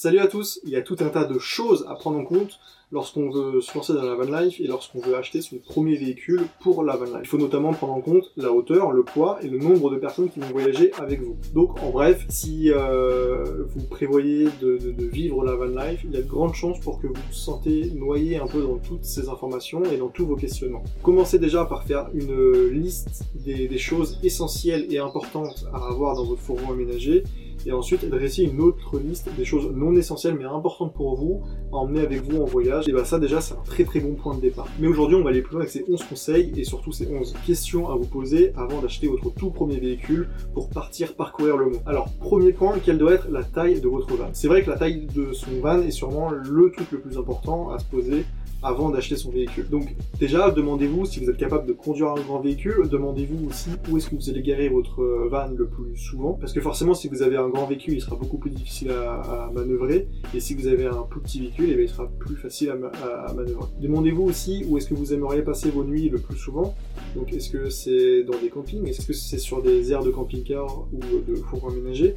Salut à tous, il y a tout un tas de choses à prendre en compte lorsqu'on veut se lancer dans la van life et lorsqu'on veut acheter son premier véhicule pour la van life. Il faut notamment prendre en compte la hauteur, le poids et le nombre de personnes qui vont voyager avec vous. Donc en bref, si euh, vous prévoyez de, vivre la van life, il y a de grandes chances pour que vous vous sentez noyé un peu dans toutes ces informations et dans tous vos questionnements. Commencez déjà par faire une liste des, des choses essentielles et importantes à avoir dans votre fourgon aménagé et ensuite dresser une autre liste des choses non essentielles mais importantes pour vous à emmener avec vous en voyage. Et bah ça déjà c'est un très très bon point de départ. Mais aujourd'hui on va aller plus loin avec ces 11 conseils et surtout ces 11 questions à vous poser avant d'acheter votre tout premier véhicule pour partir parcourir le monde. Alors premier point, quelle doit être la taille de votre van? C'est vrai que la taille de son van est sûrement le truc le plus important à se poser avant d'acheter son véhicule. Donc déjà, demandez-vous si vous êtes capable de conduire un grand véhicule, demandez-vous aussi où est-ce que vous allez garer votre van le plus souvent, parce que forcément si vous avez un grand véhicule, il sera beaucoup plus difficile à, manœuvrer, et si vous avez un plus petit véhicule, eh il sera plus facile à, manœuvrer. Demandez-vous aussi où est-ce que vous aimeriez passer vos nuits le plus souvent, donc est-ce que c'est dans des campings, est-ce que c'est sur des aires de camping-car ou de fourgons aménagés,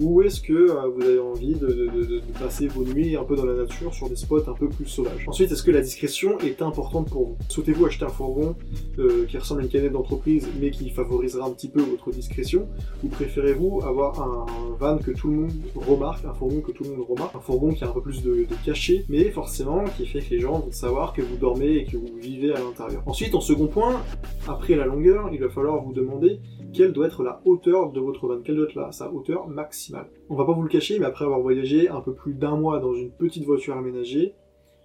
ou est-ce que euh, vous avez envie de, passer vos nuits un peu dans la nature sur des spots un peu plus sauvages? Ensuite, est-ce que discrétion est importante pour vous. Souhaitez-vous acheter un fourgon euh, qui ressemble à une canette d'entreprise mais qui favorisera un petit peu votre discrétion? Ou préférez-vous avoir un, van que tout le monde remarque, un fourgon que tout le monde remarque, un fourgon qui a un peu plus de, cachet, mais forcément qui fait que les gens vont savoir que vous dormez et que vous vivez à l'intérieur. Ensuite, en second point, après la longueur, il va falloir vous demander quelle doit être la hauteur de votre van, quelle doit être la, sa hauteur maximale? On va pas vous le cacher, mais après avoir voyagé un peu plus d'un mois dans une petite voiture aménagée,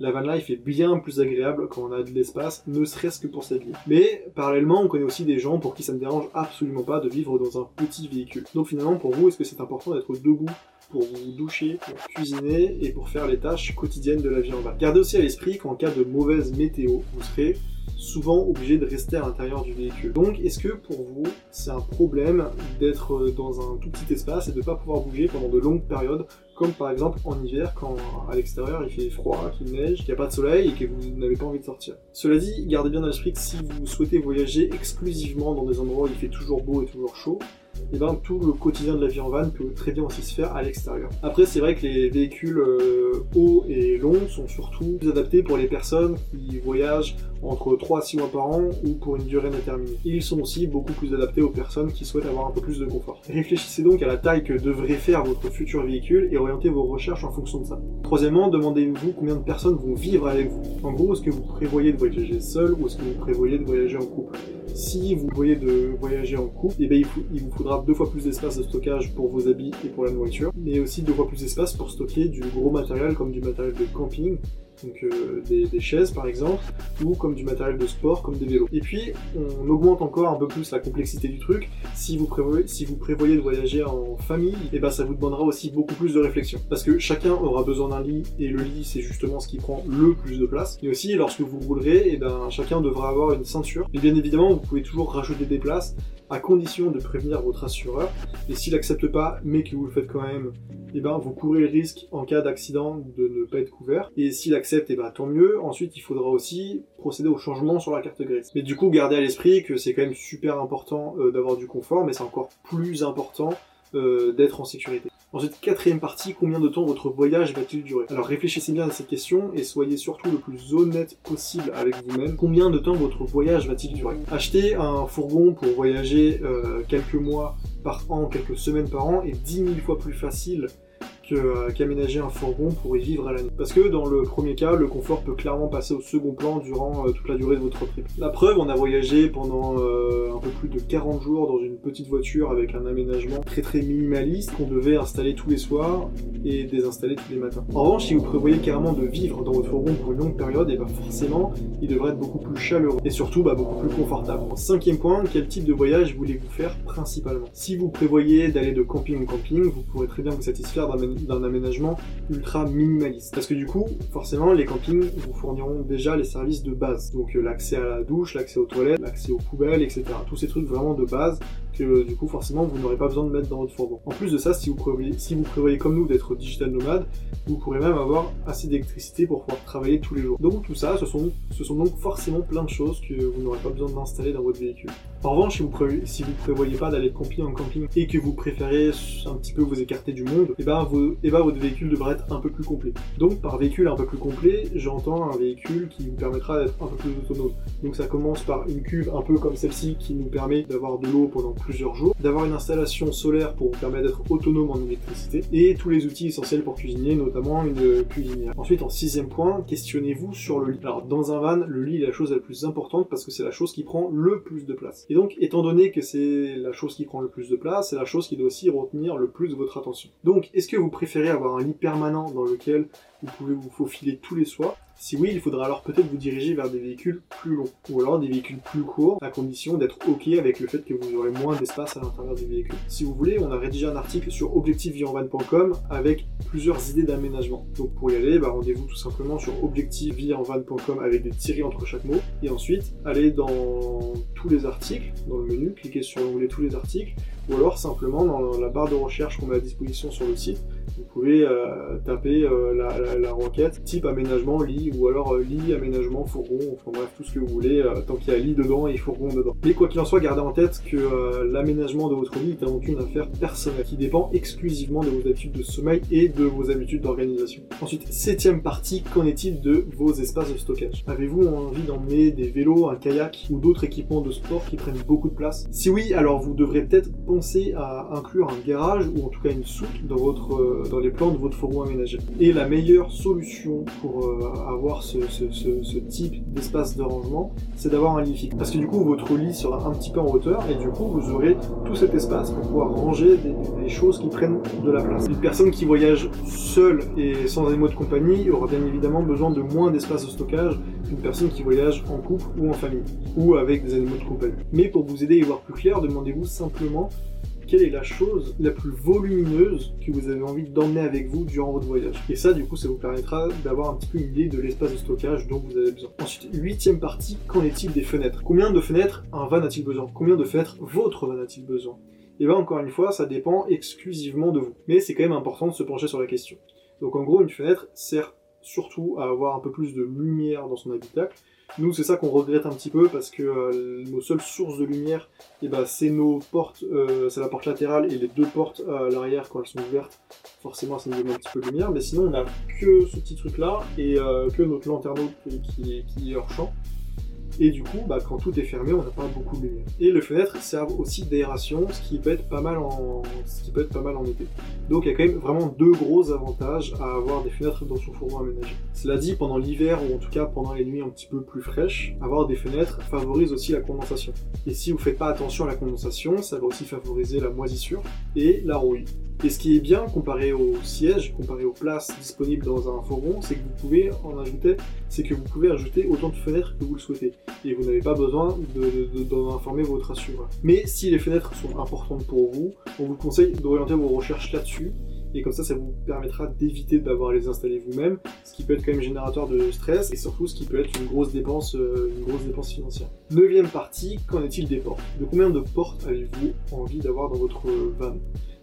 la van life est bien plus agréable quand on a de l'espace, ne serait-ce que pour vie. Mais parallèlement, on connaît aussi des gens pour qui ça ne dérange absolument pas de vivre dans un petit véhicule. Donc finalement, pour vous, est-ce que c'est important d'être debout pour vous doucher, pour cuisiner et pour faire les tâches quotidiennes de la vie en van Gardez aussi à l'esprit qu'en cas de mauvaise météo, vous serez souvent obligé de rester à l'intérieur du véhicule. Donc est-ce que pour vous c'est un problème d'être dans un tout petit espace et de ne pas pouvoir bouger pendant de longues périodes comme par exemple en hiver quand à l'extérieur il fait froid, qu'il neige, qu'il n'y a pas de soleil et que vous n'avez pas envie de sortir? Cela dit, gardez bien à l'esprit que si vous souhaitez voyager exclusivement dans des endroits où il fait toujours beau et toujours chaud, et ben tout le quotidien de la vie en van peut très bien aussi se faire à l'extérieur. Après, c'est vrai que les véhicules euh, hauts et sont surtout plus adaptés pour les personnes qui voyagent entre 3 à 6 mois par an ou pour une durée déterminée. Et ils sont aussi beaucoup plus adaptés aux personnes qui souhaitent avoir un peu plus de confort. Réfléchissez donc à la taille que devrait faire votre futur véhicule et orientez vos recherches en fonction de ça. Troisièmement, demandez-vous combien de personnes vont vivre avec vous. En gros, est-ce que vous prévoyez de voyager seul ou est-ce que vous prévoyez de voyager en couple? Si vous voyez de voyager en couple, eh bien, il, vous faudra deux fois plus d'espace de stockage pour vos habits et pour la nourriture, mais aussi deux fois plus d'espace pour stocker du gros matériel comme du matériel de donc euh, des, chaises par exemple, ou comme du matériel de sport, comme des vélos. Et puis, on augmente encore un peu plus la complexité du truc. Si vous prévoyez, si vous prévoyez de voyager en famille, et eh ben ça vous demandera aussi beaucoup plus de réflexion. Parce que chacun aura besoin d'un lit, et le lit c'est justement ce qui prend le plus de place. Et aussi, lorsque vous roulerez, et eh ben chacun devra avoir une ceinture. Et bien évidemment, vous pouvez toujours rajouter des places à condition de prévenir votre assureur. Et s'il n'accepte pas, mais que vous le faites quand même, eh ben, vous courez le risque en cas d'accident de ne pas être couvert. Et s'il accepte, eh ben, tant mieux. Ensuite, il faudra aussi procéder au changement sur la carte grise. Mais du coup, gardez à l'esprit que c'est quand même super important euh, d'avoir du confort, mais c'est encore plus important euh, d'être en sécurité. Ensuite, quatrième partie, combien de temps votre voyage va-t-il durer? Alors réfléchissez bien à cette question et soyez surtout le plus honnête possible avec vous-même. Combien de temps votre voyage va-t-il durer? Acheter un fourgon pour voyager euh, quelques mois par an, quelques semaines par an est 10 000 fois plus facile euh, qu'aménager un fourgon pour y vivre à l'année. Parce que dans le premier cas, le confort peut clairement passer au second plan durant euh, toute la durée de votre trip. La preuve, on a voyagé pendant euh, un peu plus de 40 jours dans une petite voiture avec un aménagement très très minimaliste qu'on devait installer tous les soirs et désinstaller tous les matins. En revanche, si vous prévoyez carrément de vivre dans votre fourgon pour une longue période, et ben forcément, il devrait être beaucoup plus chaleureux et surtout bah, beaucoup plus confortable. Cinquième point, quel type de voyage voulez-vous faire principalement? Si vous prévoyez d'aller de camping en camping, vous pourrez très bien vous satisfaire d'un aménagement ultra minimaliste. Parce que du coup, forcément, les campings vous fourniront déjà les services de base. Donc euh, l'accès à la douche, l'accès aux toilettes, l'accès aux poubelles, etc. Tous ces trucs vraiment de base que du coup, forcément, vous n'aurez pas besoin de mettre dans votre fourgon. En plus de ça, si vous prévoyez, si vous prévoyez comme nous d'être digital nomade, vous pourrez même avoir assez d'électricité pour pouvoir travailler tous les jours. Donc tout ça, ce sont, ce sont donc forcément plein de choses que vous n'aurez pas besoin d'installer dans votre véhicule. En revanche, si vous, prévoyez, prévoyez pas d'aller de camping en camping et que vous préférez un petit peu vous écarter du monde, et ben, vos, et ben votre véhicule devrait être un peu plus complet. Donc par véhicule un peu plus complet, j'entends un véhicule qui vous permettra d'être un peu plus autonome. Donc ça commence par une cuve un peu comme celle-ci qui nous permet d'avoir de l'eau pendant plusieurs jours, d'avoir une installation solaire pour vous permettre d'être autonome en électricité, et tous les outils essentiels pour cuisiner, notamment une cuisinière. Ensuite, en sixième point, questionnez-vous sur le lit. Alors dans un van, le lit est la chose la plus importante parce que c'est la chose qui prend le plus de place. Et donc, étant donné que c'est la chose qui prend le plus de place, c'est la chose qui doit aussi retenir le plus votre attention. Donc, est-ce que vous préférez avoir un lit permanent dans lequel vous pouvez vous faufiler tous les soirs si oui, il faudra alors peut-être vous diriger vers des véhicules plus longs, ou alors des véhicules plus courts, à condition d'être OK avec le fait que vous aurez moins d'espace à l'intérieur du véhicule. Si vous voulez, on a rédigé un article sur objectivevieenvan.com avec plusieurs idées d'aménagement. Donc pour y aller, bah, rendez-vous tout simplement sur objectivevieenvan.com avec des tirés entre chaque mot, et ensuite allez dans tous les articles, dans le menu, cliquez sur l'onglet tous les articles, ou alors simplement dans la barre de recherche qu'on met à disposition sur le site, vous pouvez euh, taper euh, la, requête type aménagement lit ou alors euh, lit aménagement fourgon, enfin bref tout ce que vous voulez, tant qu'il y a lit dedans et fourgon dedans. Mais quoi qu'il en soit, gardez en tête que l'aménagement de votre lit est avant tout une affaire personnelle qui dépend exclusivement de vos habitudes de sommeil et de vos habitudes d'organisation. Ensuite, septième partie, qu'en est-il de vos espaces de stockage? Avez-vous envie d'emmener des vélos, un kayak ou d'autres équipements de sport qui prennent beaucoup de place? Si oui, alors vous devrez peut-être penser à inclure un garage ou en tout cas une soute dans votre dans les plans de votre fourgon aménagé. Et la meilleure solution pour euh, avoir ce, type d'espace de rangement, c'est d'avoir un lit fixe. Parce que du coup, votre lit sera un petit peu en hauteur et du coup, vous aurez tout cet espace pour pouvoir ranger des, choses qui prennent de la place. Une personne qui voyage seule et sans animaux de compagnie aura bien évidemment besoin de moins d'espace de stockage qu'une personne qui voyage en couple ou en famille ou avec des animaux de compagnie. Mais pour vous aider à y voir plus clair, demandez-vous simplement quelle est la chose la plus volumineuse que vous avez envie d'emmener avec vous durant votre voyage. Et ça, du coup, ça vous permettra d'avoir un petit peu une idée de l'espace de stockage dont vous avez besoin. Ensuite, huitième partie, qu'en est-il des fenêtres? Combien de fenêtres un van a-t-il besoin? Combien de fenêtres votre van a-t-il besoin? Et bien, encore une fois, ça dépend exclusivement de vous. Mais c'est quand même important de se pencher sur la question. Donc, en gros, une fenêtre sert surtout à avoir un peu plus de lumière dans son habitacle, nous, c'est ça qu'on regrette un petit peu parce que euh, nos seules sources de lumière, eh ben, c'est nos portes, euh, c'est la porte latérale et les deux portes à l'arrière quand elles sont ouvertes. Forcément, ça nous donne un petit peu de lumière, mais sinon, on n'a que ce petit truc-là et euh, que notre lanterneau qui, qui est hors champ. Et du coup, bah, quand tout est fermé, on n'a pas beaucoup de lumière. Et les fenêtres servent aussi d'aération, ce qui peut être pas mal en, été. Donc il y a quand même vraiment deux gros avantages à avoir des fenêtres dans son fourgon aménagé. Cela dit, pendant l'hiver ou en tout cas pendant les nuits un petit peu plus fraîches, avoir des fenêtres favorise aussi la condensation. Et si vous faites pas attention à la condensation, ça va aussi favoriser la moisissure et la rouille. Et ce qui est bien comparé aux sièges, comparé aux places disponibles dans un fourgon, c'est que vous pouvez en ajouter, c'est que vous pouvez ajouter autant de fenêtres que vous le souhaitez. Et vous n'avez pas besoin d'en informer votre assureur. Mais si les fenêtres sont importantes pour vous, on vous conseille d'orienter vos recherches là-dessus. Et comme ça, ça vous permettra d'éviter d'avoir à les installer vous-même, ce qui peut être quand même générateur de stress et surtout ce qui peut être une grosse dépense, euh, une grosse dépense financière. Neuvième partie, qu'en est-il des portes? De combien de portes avez-vous envie d'avoir dans votre van?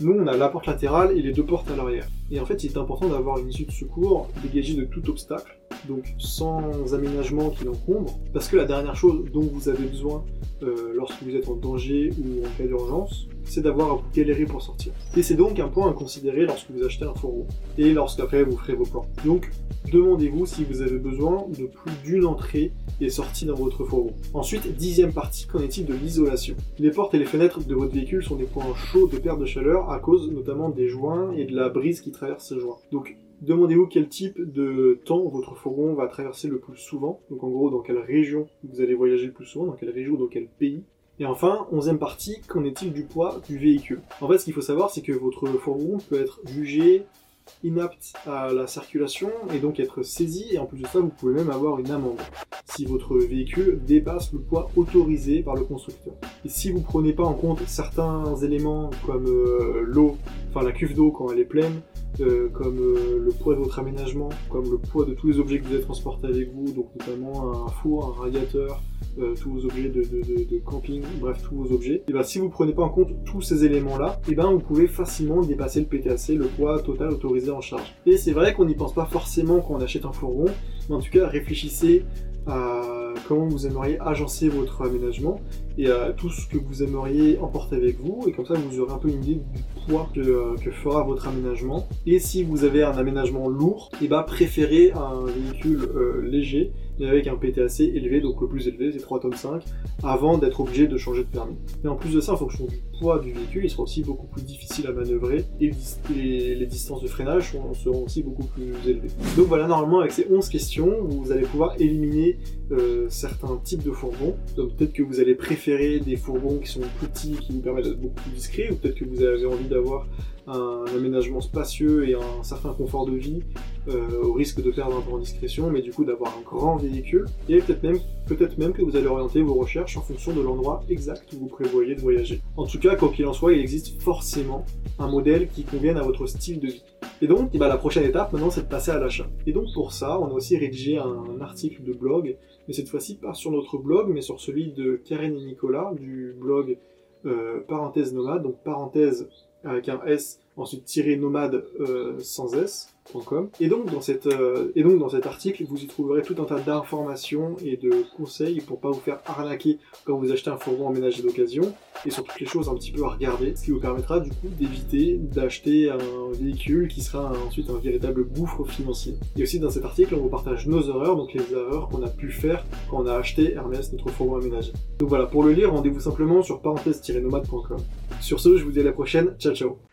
Nous, on a la porte latérale et les deux portes à l'arrière. Et en fait, il est important d'avoir une issue de secours dégagée de tout obstacle, donc sans aménagement qui l'encombre, parce que la dernière chose dont vous avez besoin euh, lorsque vous êtes en danger ou en cas d'urgence, c'est d'avoir à vous galérer pour sortir. Et c'est donc un point à considérer lorsque vous achetez un fourreau, et lorsqu'après vous ferez vos plans. Donc, demandez-vous si vous avez besoin de plus d'une entrée et sortie dans votre fourgon. Ensuite, dixième partie, qu'en est-il de l'isolation? Les portes et les fenêtres de votre véhicule sont des points chauds de perte de chaleur à cause notamment des joints et de la brise qui traverse ces joints. Donc, demandez-vous quel type de temps votre fourgon va traverser le plus souvent. Donc, en gros, dans quelle région vous allez voyager le plus souvent, dans quelle région dans quel pays. Et enfin, onzième partie, qu'en est-il du poids du véhicule? En fait, ce qu'il faut savoir, c'est que votre fourgon peut être jugé inapte à la circulation et donc être saisi et en plus de ça vous pouvez même avoir une amende si votre véhicule dépasse le poids autorisé par le constructeur. Et si vous prenez pas en compte certains éléments comme euh, l'eau, enfin la cuve d'eau quand elle est pleine, euh, comme euh, le poids de votre aménagement, comme le poids de tous les objets que vous avez transportés avec vous, donc notamment un four, un radiateur, euh, tous vos objets de, camping, bref tous vos objets, et ben si vous prenez pas en compte tous ces éléments-là, et ben vous pouvez facilement dépasser le PTAC, le poids total autorisé en charge. Et c'est vrai qu'on n'y pense pas forcément quand on achète un fourgon, mais en tout cas réfléchissez à comment vous aimeriez agencer votre aménagement et à tout ce que vous aimeriez emporter avec vous. Et comme ça, vous aurez un peu une idée du poids que, euh, fera votre aménagement. Et si vous avez un aménagement lourd, et bah préférez un véhicule euh, léger mais avec un PTAC élevé, donc le plus élevé, c'est 3 tonnes 5, avant d'être obligé de changer de permis. Et en plus de ça, en fonction du poids du véhicule, il sera aussi beaucoup plus difficile à manœuvrer et les, distances de freinage seront aussi beaucoup plus élevées. Donc voilà, normalement, avec ces 11 questions, vous allez pouvoir éliminer euh, certains types de fourgons. Donc peut-être que vous allez préférer des fourgons qui sont petits, qui vous permettent d'être beaucoup plus discrets, ou peut-être que vous avez envie d'avoir un aménagement spacieux et un certain confort de vie euh, au risque de perdre un peu en discrétion, mais du coup d'avoir un grand véhicule. Et peut-être même, peut-être même que vous allez orienter vos recherches en fonction de l'endroit exact où vous prévoyez de voyager. En tout cas, quoi qu'il en soit, il existe forcément un modèle qui convienne à votre style de vie. Et donc, ben, la prochaine étape maintenant, c'est de passer à l'achat. Et donc pour ça, on a aussi rédigé un article de blog, mais cette fois-ci pas sur notre blog, mais sur celui de Karen et Nicolas du blog euh, parenthèse nomade, donc parenthèse avec un S, ensuite tirer nomade euh, sans S.com. Et donc, dans cette, euh, et donc dans cet article, vous y trouverez tout un tas d'informations et de conseils pour pas vous faire arnaquer quand vous achetez un fourgon emménagé d'occasion, et sur toutes les choses un petit peu à regarder, ce qui vous permettra du coup d'éviter d'acheter un véhicule qui sera ensuite un véritable gouffre financier. Et aussi dans cet article, on vous partage nos erreurs, donc les erreurs qu'on a pu faire quand on a acheté Hermès, notre fourgon aménagé. Donc voilà, pour le lire, rendez-vous simplement sur parenthèse-nomade.com. Sur ce, je vous dis à la prochaine, ciao ciao